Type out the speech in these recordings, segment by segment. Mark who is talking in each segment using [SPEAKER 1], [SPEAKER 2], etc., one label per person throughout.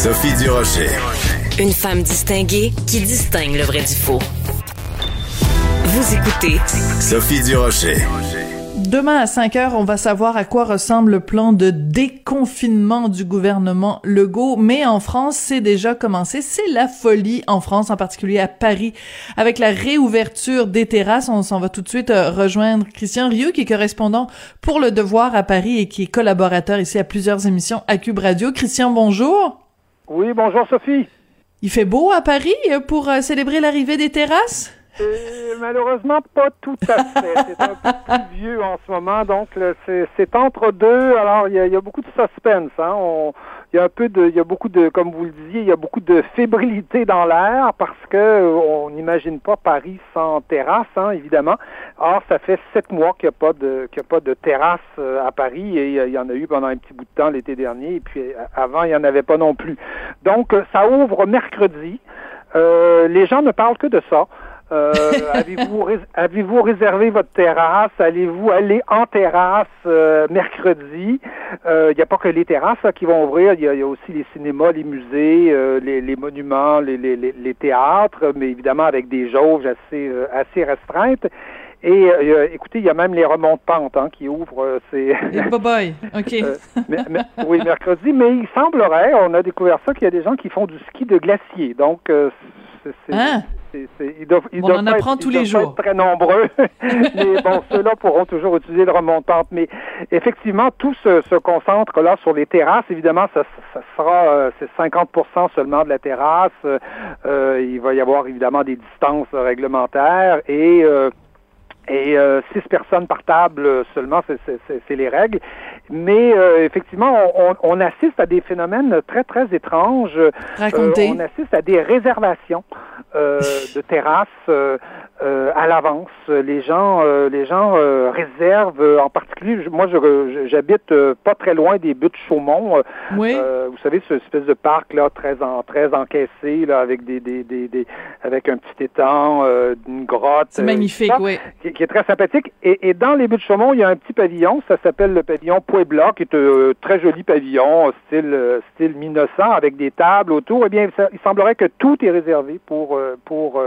[SPEAKER 1] Sophie Durocher.
[SPEAKER 2] Une femme distinguée qui distingue le vrai du faux. Vous écoutez
[SPEAKER 1] Sophie Durocher.
[SPEAKER 3] Demain à 5 heures, on va savoir à quoi ressemble le plan de déconfinement du gouvernement Legault. Mais en France, c'est déjà commencé. C'est la folie en France, en particulier à Paris, avec la réouverture des terrasses. On s'en va tout de suite euh, rejoindre Christian Rieu, qui est correspondant pour Le Devoir à Paris et qui est collaborateur ici à plusieurs émissions à Cube Radio. Christian, bonjour.
[SPEAKER 4] Oui, bonjour Sophie.
[SPEAKER 3] Il fait beau à Paris euh, pour euh, célébrer l'arrivée des terrasses?
[SPEAKER 4] Euh, malheureusement, pas tout à fait. C'est un peu plus vieux en ce moment, donc c'est entre deux. Alors, il y a, beaucoup de suspense. Hein. il y a un peu de, il y a beaucoup de, comme vous le disiez, il y a beaucoup de fébrilité dans l'air parce que on n'imagine pas Paris sans terrasse, hein, évidemment. Or, ça fait sept mois qu'il n'y a pas de, qu'il y a pas de terrasse à Paris et il y en a eu pendant un petit bout de temps l'été dernier et puis avant, il n'y en avait pas non plus. Donc, ça ouvre mercredi. les gens ne parlent que de ça. Euh, avez-vous avez-vous réservé votre terrasse? Allez-vous aller en terrasse euh, mercredi? Il euh, n'y a pas que les terrasses qui vont ouvrir. Il y, a aussi les cinémas, les musées, les, les, monuments, les, les, les, théâtres, mais évidemment avec des jauges assez assez restreintes. Et écoutez, il y a même les remontes pentes hein, qui ouvrent.
[SPEAKER 3] c'est bye bye. Ok.
[SPEAKER 4] oui, mercredi. Mais il semblerait, on a découvert ça, qu'il y a des gens qui font du ski de glacier. Donc, c'est,
[SPEAKER 3] hein? ils doivent, ils on en apprend tous les jours.
[SPEAKER 4] Être très nombreux, mais bon, ceux-là pourront toujours utiliser le remontant. Mais effectivement, tout se, se, concentre là sur les terrasses. Évidemment, ça, ça sera euh, c'est 50% seulement de la terrasse. Euh, il va y avoir évidemment des distances réglementaires et euh, et euh, six personnes par table seulement, c'est les règles. Mais euh, effectivement, on, on, assiste à des phénomènes très, très étranges.
[SPEAKER 3] Racontez.
[SPEAKER 4] Euh, on assiste à des réservations de terrasses euh, à l'avance. Les gens, euh, les gens euh, réservent, en particulier, moi, j'habite pas très loin des buttes Chaumont.
[SPEAKER 3] oui.
[SPEAKER 4] vous savez, ce espèce de parc là, très en, très encaissé, là, avec des, des, des, des avec un petit étang, une grotte.
[SPEAKER 3] C'est magnifique, oui.
[SPEAKER 4] Qui, est très sympathique. Et, et, dans les buttes Chaumont, il y a un petit pavillon, ça s'appelle le pavillon Puebla, qui est un très joli pavillon, style style 1900, avec des tables autour. Eh bien, il semblerait que tout est réservé pour pour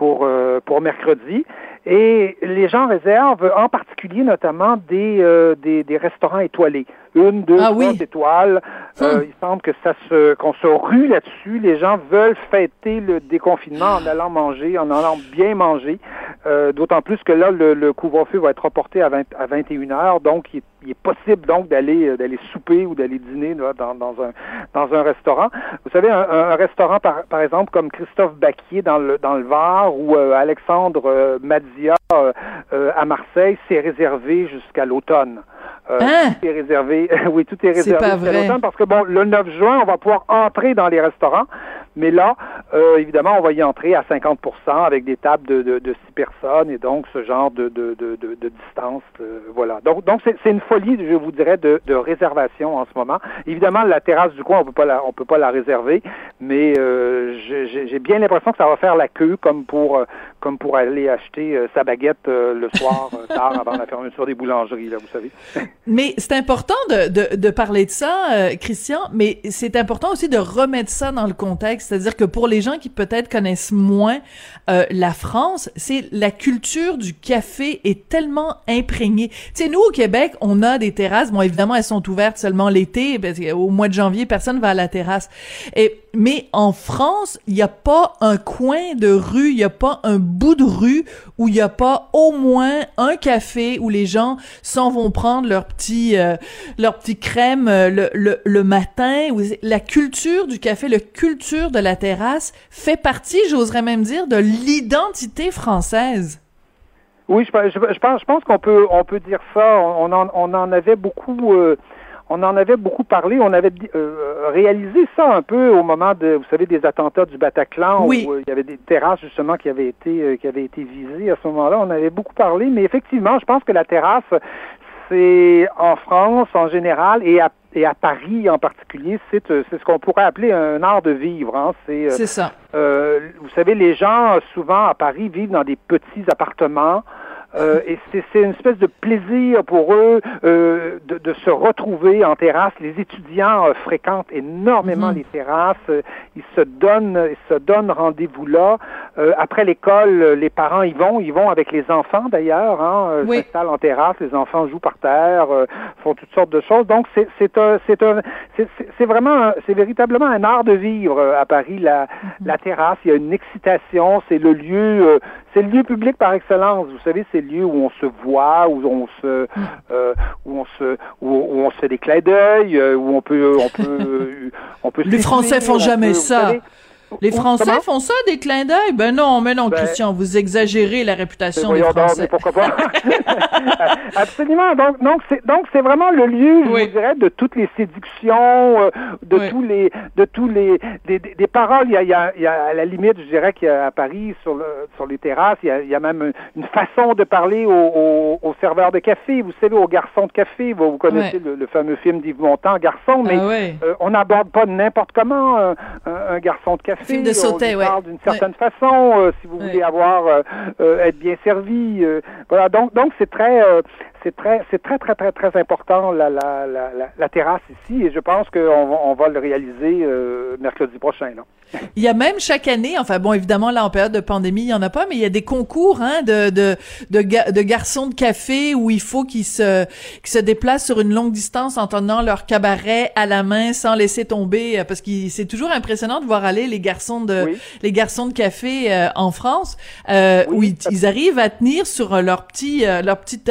[SPEAKER 4] pour, euh, pour mercredi. Et les gens réservent en particulier notamment des, euh, des, des, restaurants étoilés. Une, deux,
[SPEAKER 3] ah,
[SPEAKER 4] trois étoiles. Euh, hum. il semble que ça se qu'on se rue là-dessus. Les gens veulent fêter le déconfinement en allant manger, en allant bien manger. Euh, D'autant plus que là, le, le couvre-feu va être reporté à, 20, à 21 heures. Donc, il, il est possible donc d'aller euh, d'aller souper ou d'aller dîner là, dans, dans, un dans un restaurant. Vous savez, un, un restaurant par, par exemple comme Christophe Baquier dans le dans le Var ou euh, Alexandre euh, Madzia à Marseille, c'est réservé jusqu'à l'automne.
[SPEAKER 3] Hein?
[SPEAKER 4] Tout est réservé. oui, tout est réservé
[SPEAKER 3] jusqu'à
[SPEAKER 4] l'automne parce que bon, le 9 juin, on va pouvoir entrer dans les restaurants. Mais là, euh, évidemment, on va y entrer à 50 avec des tables de, de, de six personnes et donc ce genre de, de, de, de distance. Euh, voilà. Donc, donc c'est, une folie, je vous dirais, de, réservation en ce moment. Évidemment, la terrasse du coin, on peut pas la, on peut pas la réserver, mais euh, j'ai, bien l'impression que ça va faire la queue comme pour comme pour aller acheter sa baguette le soir tard avant la fermeture des boulangeries, là, vous savez.
[SPEAKER 3] mais c'est important de parler de ça, Christian, mais c'est important aussi de remettre ça dans le contexte c'est-à-dire que pour les gens qui peut-être connaissent moins euh, la France, c'est la culture du café est tellement imprégnée. Tu sais, nous au Québec, on a des terrasses. Bon, évidemment, elles sont ouvertes seulement l'été, parce qu'au mois de janvier, personne va à la terrasse. Et mais en France, il n'y a pas un coin de rue, il n'y a pas un bout de rue où il n'y a pas au moins un café où les gens s'en vont prendre leur petit euh, leur petit crème euh, le, matin. La culture du café, la culture de la terrasse fait partie, j'oserais même dire, de l'identité française.
[SPEAKER 4] Oui, je pense, je pense qu'on peut on peut dire ça. On en, on en avait beaucoup. Euh, on en avait beaucoup parlé. On avait euh, réalisé ça un peu au moment de, vous savez, des attentats du Bataclan,
[SPEAKER 3] où
[SPEAKER 4] euh, il y avait des terrasses justement qui avaient été euh, qui avaient été visées à ce moment-là. On avait beaucoup parlé, mais effectivement, je pense que la terrasse, c'est en France en général et à et à Paris en particulier, c'est c'est ce qu'on pourrait appeler un art de vivre. Hein.
[SPEAKER 3] C'est ça.
[SPEAKER 4] vous savez, les gens souvent à Paris vivent dans des petits appartements Euh, et c'est une espèce de plaisir pour eux euh, de, de, se retrouver en terrasse. Les étudiants euh, fréquentent énormément mhm. les terrasses. Ils se donnent, ils se donnent rendez-vous là. après l'école, les parents y vont. Ils vont avec les enfants d'ailleurs. Hein, oui. S'installent en terrasse. Les enfants jouent par terre, font toutes sortes de choses. Donc c'est c'est un c'est un c'est vraiment c'est véritablement un art de vivre à Paris. La mhm. la terrasse, il y a une excitation. C'est le lieu c'est le lieu public par excellence. Vous savez, c'est le lieu où on se voit, où on se, euh, où on se, où, on se fait des clins d'œil, euh, où on peut, on peut, on peut.
[SPEAKER 3] Les Français font jamais ça. Les Français font ça, des clins d'œil? Ben non, mais non, ben, Christian, vous exagérez la réputation des Français.
[SPEAKER 4] pourquoi pas? Absolument. Donc, donc c'est, donc c'est vraiment le lieu, je dirais, de toutes les séductions, euh, de tous les, de tous les, des, des, paroles. Il y, a, il, y a, à la limite, je dirais qu'à Paris, sur le, sur les terrasses, il y a, il y a même une façon de parler aux, aux, serveurs de café. Vous savez, aux garçons de café. Vous, connaissez le, fameux film d'Yves Montand, Garçon, mais ah euh, on n'aborde pas n'importe comment un, un garçon de café
[SPEAKER 3] Film de sauter,
[SPEAKER 4] parle d'une certaine façon, euh, si vous voulez avoir euh, euh, être bien servi. voilà, donc donc c'est très c'est très, c'est très, très, très, très important la, la, la, la, terrasse ici et je pense qu'on va, on va le réaliser euh, mercredi prochain. Là.
[SPEAKER 3] Il y a même chaque année, enfin bon, évidemment là en période de pandémie, il y en a pas, mais il y a des concours hein, de, de, de, de garçons de café où il faut qu'ils se, qu'ils se déplacent sur une longue distance en tenant leur cabaret à la main sans laisser tomber, euh, parce que c'est toujours impressionnant de voir aller les garçons de, les garçons de café euh, en France, euh, où ils, arrivent à tenir sur leur petit, leur petite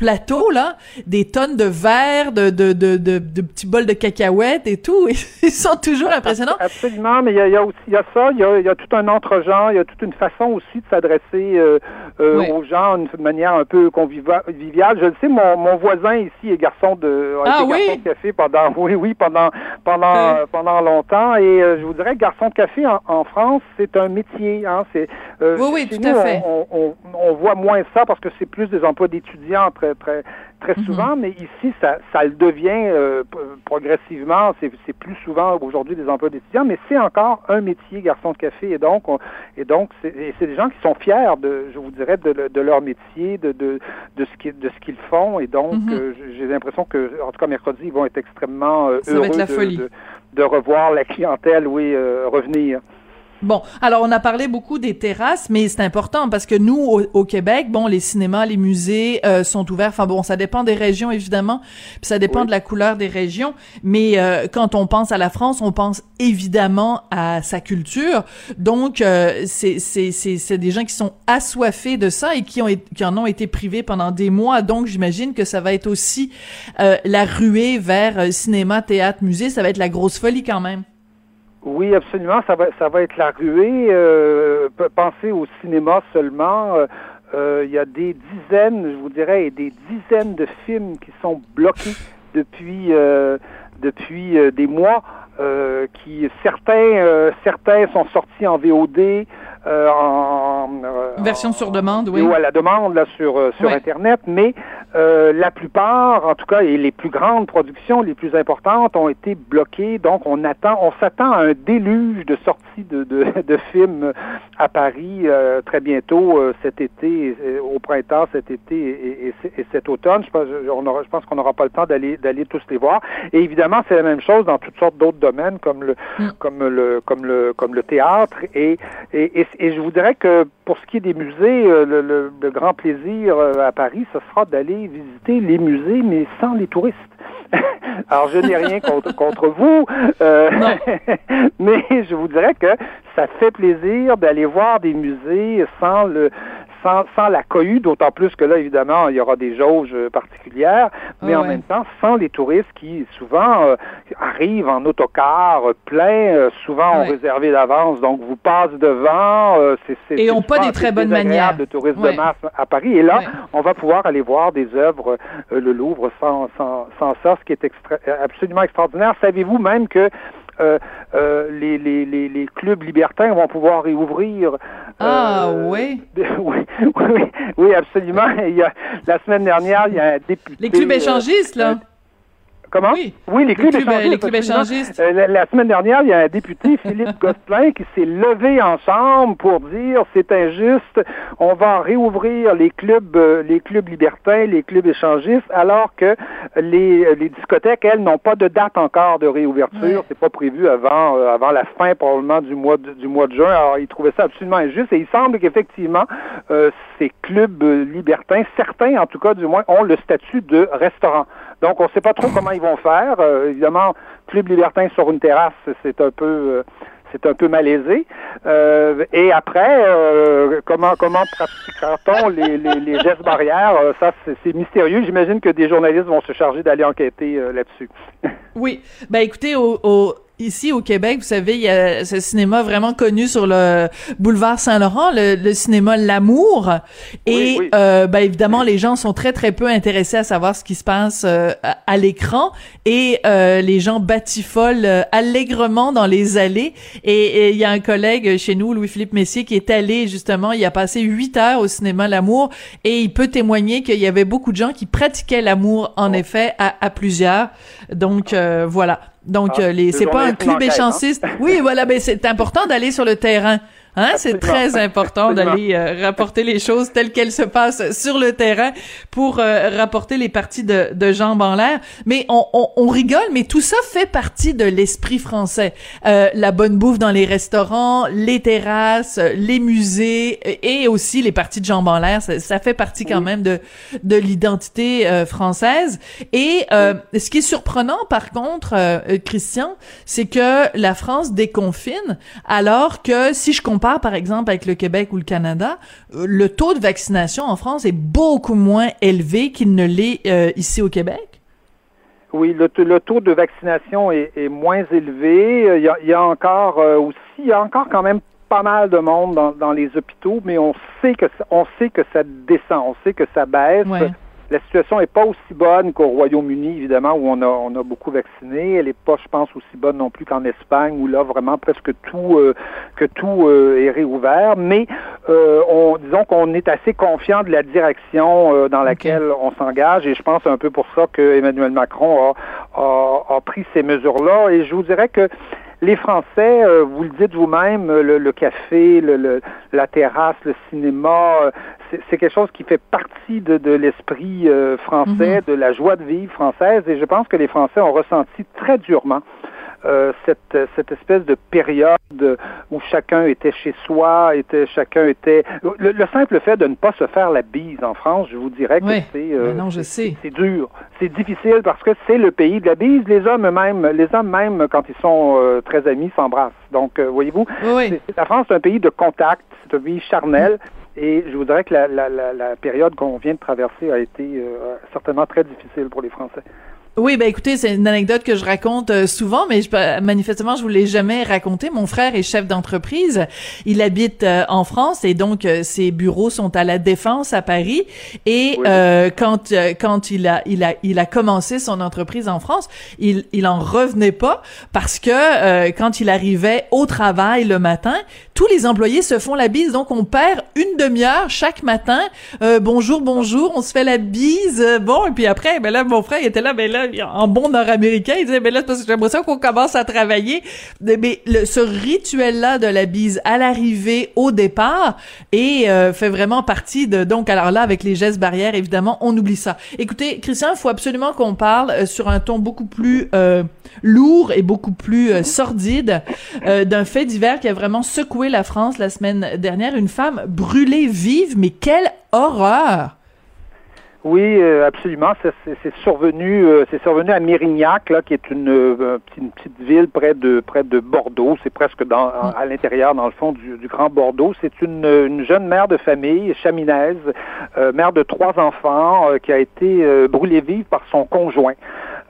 [SPEAKER 3] plateau, là, des tonnes de verre, de, de, de, de, de petits bols de cacahuètes et tout. Ils sont toujours impressionnants.
[SPEAKER 4] Absolument, mais il y a, y a, aussi il y a ça, il y a, y a, tout un entre-genre, il y a toute une façon aussi de s'adresser euh, euh, aux gens d'une manière un peu conviviale. Je le sais, mon, mon voisin ici est garçon de,
[SPEAKER 3] ah, oui?
[SPEAKER 4] garçon de café pendant, oui, oui, pendant, pendant, pendant longtemps. Et euh, je vous dirais, garçon de café en, en France, c'est un métier. Hein, c'est,
[SPEAKER 3] oui, oui, tout à fait.
[SPEAKER 4] On, on, on, voit moins ça parce que c'est plus des emplois d'étudiants très, très, très mhm. souvent, mais ici, ça, ça le devient euh, progressivement. C'est plus souvent aujourd'hui des emplois d'étudiants, mais c'est encore un métier, garçon de café. Et donc, et donc, c'est des gens qui sont fiers de, je vous dirais, de, de leur métier, de, de, de ce qu'ils de ce qu'ils font. Et donc, mhm. euh, j'ai l'impression que, en tout cas, mercredi, ils vont être extrêmement euh, heureux de, de, revoir la clientèle, oui, revenir.
[SPEAKER 3] Bon, alors on a parlé beaucoup des terrasses, mais c'est important parce que nous, au, Québec, bon, les cinémas, les musées euh, sont ouverts. Enfin bon, ça dépend des régions évidemment, puis ça dépend de la couleur des régions. Mais euh, quand on pense à la France, on pense évidemment à sa culture. Donc euh, c'est c'est c'est des gens qui sont assoiffés de ça et qui ont qui en ont été privés pendant des mois. Donc j'imagine que ça va être aussi la ruée vers cinéma, théâtre, musée. Ça va être la grosse folie quand même.
[SPEAKER 4] Oui, absolument. Ça va, ça va être la ruée. Euh, pensez au cinéma seulement. Euh, euh, il y a des dizaines, je vous dirais, et des dizaines de films qui sont bloqués depuis euh, depuis des mois. qui certains certains sont sortis en VOD, en
[SPEAKER 3] version sur demande, oui.
[SPEAKER 4] Ou à la demande là sur sur internet, mais euh, la plupart, en tout cas, et les plus grandes productions, les plus importantes, ont été bloquées. Donc, on attend, on s'attend à un déluge de sorties de, de, de films à Paris euh, très bientôt euh, cet été, au printemps, cet été et, et, cet automne. Je pense, on aura, je pense qu'on n'aura pas le temps d'aller d'aller tous les voir. Et évidemment, c'est la même chose dans toutes sortes d'autres domaines, comme le mm. comme le comme le comme le théâtre. Et, et, et, je vous dirais que pour ce qui est des musées, le, le, le grand plaisir à Paris, ce sera d'aller visiter les musées, mais sans les touristes. Alors, je n'ai rien contre, contre vous, euh, mais je vous dirais que ça fait plaisir d'aller voir des musées sans le sans, sans la cohue, d'autant plus que là, évidemment, il y aura des jauges particulières, mais en même temps, sans les touristes qui souvent euh, arrivent en autocar euh, plein, euh, souvent ont réservé d'avance, donc vous passent devant. c'est,
[SPEAKER 3] Et ont pas des très bonnes manières.
[SPEAKER 4] de tourisme de masse à Paris. Et là, on va pouvoir aller voir des œuvres, le Louvre, sans, sans, sans ça, ce qui est absolument extraordinaire. Savez-vous même que euh, euh, les, les, les, les, clubs libertins vont pouvoir réouvrir.
[SPEAKER 3] Ah euh, oui.
[SPEAKER 4] oui. oui. Oui, absolument. Il y a, la semaine dernière, il y a un député.
[SPEAKER 3] Les clubs échangistes, là.
[SPEAKER 4] Comment?
[SPEAKER 3] Oui.
[SPEAKER 4] les clubs, échangistes.
[SPEAKER 3] les clubs échangistes.
[SPEAKER 4] Euh, la, la semaine dernière, il y a un député, Philippe Gosselin, qui s'est levé en chambre pour dire c'est injuste, on va réouvrir les clubs, euh, les clubs libertins, les clubs échangistes, alors que les, les discothèques, elles, n'ont pas de date encore de réouverture.
[SPEAKER 3] Ouais.
[SPEAKER 4] C'est pas prévu avant, euh, avant la fin probablement du mois de, du mois de juin. Alors, il trouvait ça absolument injuste et il semble qu'effectivement, euh, ces clubs euh, libertins, certains en tout cas du moins, ont le statut de restaurant. Donc, on ne sait pas trop comment ils vont faire. Euh, évidemment, club libertin sur une terrasse, c'est un peu... euh, malaisé. Euh, et après, comment comment pratiquera-t-on les, gestes barrières? Ça, c'est mystérieux. J'imagine que des journalistes vont se charger d'aller enquêter là-dessus.
[SPEAKER 3] Oui. Ben écoutez, au- ici au Québec, vous savez, il y a ce cinéma vraiment connu sur le boulevard Saint-Laurent, le, le cinéma L'Amour. Et
[SPEAKER 4] Oui, oui.
[SPEAKER 3] euh, ben évidemment, les gens sont très très peu intéressés à savoir ce qui se passe euh, à, à l'écran et euh, les gens batifolent euh, allègrement dans les allées. Et et il y a un collègue chez nous, Louis-Philippe Messier, qui est allé justement, il a passé huit heures au cinéma L'Amour et il peut témoigner qu'il y avait beaucoup de gens qui pratiquaient l'amour en
[SPEAKER 4] Oh.
[SPEAKER 3] effet à, à plusieurs. Donc euh, voilà. Donc
[SPEAKER 4] Ah,
[SPEAKER 3] euh, les
[SPEAKER 4] le
[SPEAKER 3] c'est pas un club
[SPEAKER 4] hein.
[SPEAKER 3] échanciste. Oui, voilà, ben c'est important d'aller sur le terrain. Hein, c'est très important d'aller euh, rapporter les choses telles qu'elles se passent sur le terrain pour euh, rapporter les parties de, de jambes en l'air. Mais on, on, on rigole, mais tout ça fait partie de l'esprit français. Euh, la bonne bouffe dans les restaurants, les terrasses, les musées et aussi les parties de jambes en l'air. Ça, ça fait partie quand même de, de l'identité euh, française. Et euh, ce qui est surprenant, par contre, euh, Christian, c'est que la France déconfine, alors que si je compare, par exemple, avec le Québec ou le Canada, euh, le taux de vaccination en France est beaucoup moins élevé qu'il ne l'est euh, ici au Québec?
[SPEAKER 4] Oui, le, taux de vaccination est, est moins élevé. Euh, Il y a, il y a encore euh, aussi, il y a encore quand même pas mal de monde dans, dans les hôpitaux, mais on sait que ça, on sait que ça descend, on sait que ça baisse.
[SPEAKER 3] Ouais.
[SPEAKER 4] La situation n'est pas aussi bonne qu'au Royaume-Uni, évidemment, où on a, on a beaucoup vacciné. Elle n'est pas, je pense, aussi bonne non plus qu'en Espagne, où là, vraiment, presque tout, euh, que tout euh, est réouvert. Mais euh, on, disons qu'on est assez confiant de la direction euh, dans laquelle on s'engage, et je pense un peu pour ça que Emmanuel Macron a, a, a pris ces mesures-là. Et je vous dirais que les Français, euh, vous le dites vous-même, euh, le, le café, le, le- la terrasse, le cinéma, euh, c'est quelque chose qui fait partie de, de l'esprit euh, français, de la joie de vivre française, et je pense que les Français ont ressenti très durement euh, cette, cette espèce de période où chacun était chez soi, était chacun était le, le simple fait de ne pas se faire la bise en France, je vous dirais que
[SPEAKER 3] Oui.
[SPEAKER 4] c'est euh,
[SPEAKER 3] Ben non, je sais.
[SPEAKER 4] c'est dur, c'est difficile parce que c'est le pays de la bise. Les hommes même, les hommes même quand ils sont euh, très amis s'embrassent. Donc euh, voyez-vous,
[SPEAKER 3] Oui, oui.
[SPEAKER 4] c'est- la France est un pays de contact, c'est un pays charnel. Et je voudrais que la, la, la, la période qu'on vient de traverser a été euh, certainement très difficile pour les Français.
[SPEAKER 3] Oui, ben écoutez, c'est une anecdote que je raconte euh, souvent, mais je, manifestement, je vous l'ai jamais raconté. Mon frère est chef d'entreprise. Il habite euh, en France et donc euh, ses bureaux sont à la Défense à Paris. Et
[SPEAKER 4] Oui.
[SPEAKER 3] euh, quand euh, quand il a il a il a commencé son entreprise en France, il il en revenait pas parce que euh, quand il arrivait au travail le matin, tous les employés se font la bise. Donc on perd une demi-heure chaque matin. Euh, bonjour, bonjour, on se fait la bise. Euh, Bon, et puis après, ben là, mon frère il était là, ben là, en bon nord-américain, il disait, ben là, c'est parce que j'ai l'impression qu'on commence à travailler. Mais ce rituel-là de la bise à l'arrivée, au départ, et euh, fait vraiment partie de. Donc, alors là, avec les gestes barrières, évidemment, on oublie ça. Écoutez, Christian, il faut absolument qu'on parle euh, sur un ton beaucoup plus lourd et beaucoup plus sordide d'un fait divers qui a vraiment secoué la France la semaine dernière. Une femme brûlée vive, mais quelle horreur!
[SPEAKER 4] Oui, euh, absolument. C'est- survenu, euh, c'est survenu à Mérignac, là, qui est une, euh, petite- une petite ville près de près de Bordeaux. C'est presque dans, à l'intérieur, dans le fond du, du Grand Bordeaux. C'est une, une jeune mère de famille, chaminaise, euh, mère de trois enfants, euh, qui a été euh, brûlée vive par son conjoint.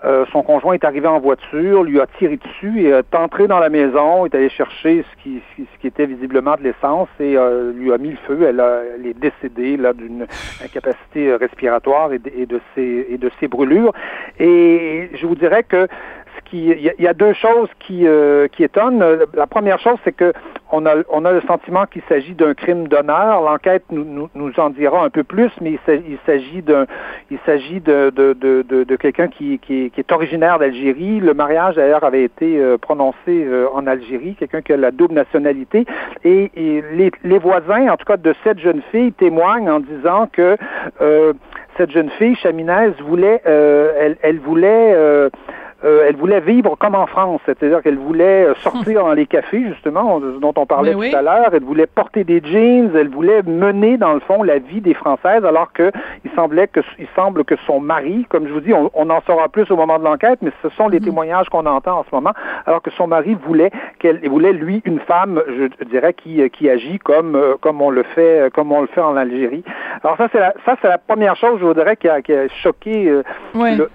[SPEAKER 4] Euh, son conjoint est arrivé en voiture, lui a tiré dessus et est entré dans la maison, est allé chercher ce qui, était visiblement de l'essence et euh, lui a mis le feu. Elle, a- elle est décédée là d'une incapacité euh, respiratoire et de, et de ses et de ses brûlures. Et je vous dirais que il y, a deux choses qui, qui étonnent. La première chose, c'est que on a, on a le sentiment qu'il s'agit d'un crime d'honneur. L'enquête nous, nous, nous, en dira un peu plus, mais il s'agit d'un, il s'agit de, de, de, de, de quelqu'un qui, qui, qui, est originaire d'Algérie. Le mariage d'ailleurs avait été euh, prononcé euh, en Algérie, quelqu'un qui a la double nationalité. Et, et les, les, voisins, en tout cas de cette jeune fille, témoignent en disant que euh, cette jeune fille, Chaminaise, voulait, euh, elle, elle voulait euh, elle voulait vivre comme en France, c'est-à-dire qu'elle voulait euh, sortir dans les cafés, justement, dont on parlait tout à l'heure. Elle voulait porter des jeans, elle voulait mener, dans le fond, la vie des Françaises, alors que il semblait que, il semble que son mari, comme je vous dis, on, en saura plus au moment de l'enquête, mais ce sont les mhm. témoignages qu'on entend en ce moment, alors que son mari voulait qu'elle voulait lui une femme, je dirais, qui, qui agit comme euh, comme on le fait, comme on le fait en Algérie. Alors ça, c'est la, ça c'est la première chose, je voudrais, qui a, qui a choqué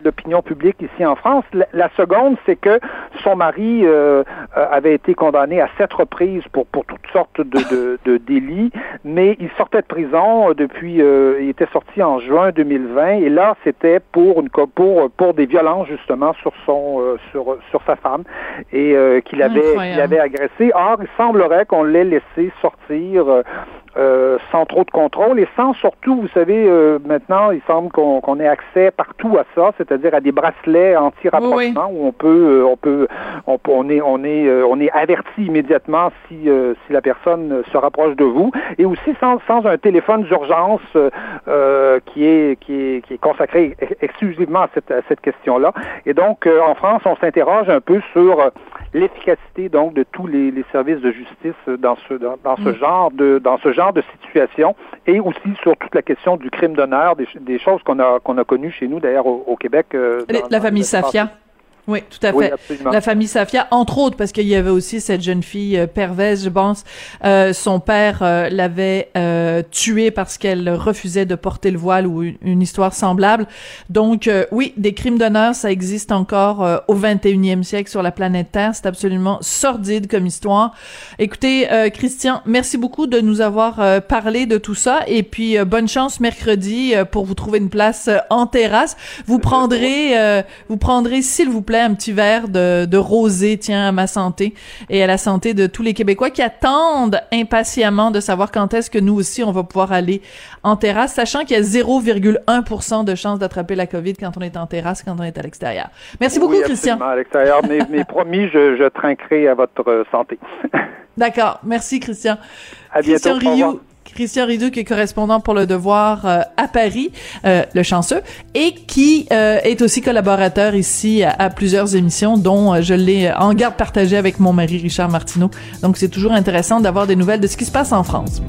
[SPEAKER 4] l'opinion publique ici en France la seconde, c'est que son mari euh, euh, avait été condamné à sept reprises pour, pour toutes sortes de, de, délits, mais il sortait de prison depuis, euh, il était sorti en juin 2020, et là, c'était pour une pour pour des violences justement sur son sur sur sa femme et qu'il avait qu'il avait agressé. Or, il semblerait qu'on l'ait laissé sortir euh, sans trop de contrôle. Et sans surtout, vous savez, euh, maintenant, il semble qu'on ait accès partout à ça, c'est-à-dire à des bracelets anti-rapprochement où on peut, euh, on peut, on, on est, on est, on est averti immédiatement si si la personne se rapproche de vous. Et aussi sans, sans un téléphone d'urgence qui est qui est qui est consacré exclusivement à cette à cette question-là. Et donc, en France, on s'interroge un peu sur l'efficacité donc de tous les, les, services de justice dans ce dans, dans ce mm. genre de dans ce genre de situation et aussi sur toute la question du crime d'honneur, des, choses qu'on a qu'on a connues chez nous d'ailleurs au, Québec. Euh,
[SPEAKER 3] la famille Safia. Oui, tout à fait. la famille Safia, entre autres, parce qu'il y avait aussi cette jeune fille euh, perverse, je pense. Euh, son père euh, l'avait euh, tuée parce qu'elle refusait de porter le voile ou une, histoire semblable. Donc, oui, des crimes d'honneur, ça existe encore au 21e siècle sur la planète Terre. C'est absolument sordide comme histoire. Écoutez, Christian, merci beaucoup de nous avoir parlé de tout ça. Et puis, bonne chance mercredi pour vous trouver une place en terrasse. Vous prendrez, vous prendrez, s'il vous plaît, un petit verre de, de rosé, tiens, à ma santé et à la santé de tous les Québécois qui attendent impatiemment de savoir quand est-ce que nous aussi on va pouvoir aller en terrasse, sachant qu'il y a 0,1% de chance d'attraper la COVID quand on est en terrasse, quand on est à l'extérieur. Merci beaucoup, Christian.
[SPEAKER 4] à l'extérieur, mais, mais promis, je, je trinquerai à votre santé.
[SPEAKER 3] D'accord. Merci, Christian.
[SPEAKER 4] À bientôt.
[SPEAKER 3] Christian Christian Ridou, qui est correspondant pour Le Devoir euh, à Paris, euh, le chanceux, et qui euh, est aussi collaborateur ici à, plusieurs émissions, dont je l'ai en garde partagée avec mon mari Richard Martineau. Donc, c'est toujours intéressant d'avoir des nouvelles de ce qui se passe en France.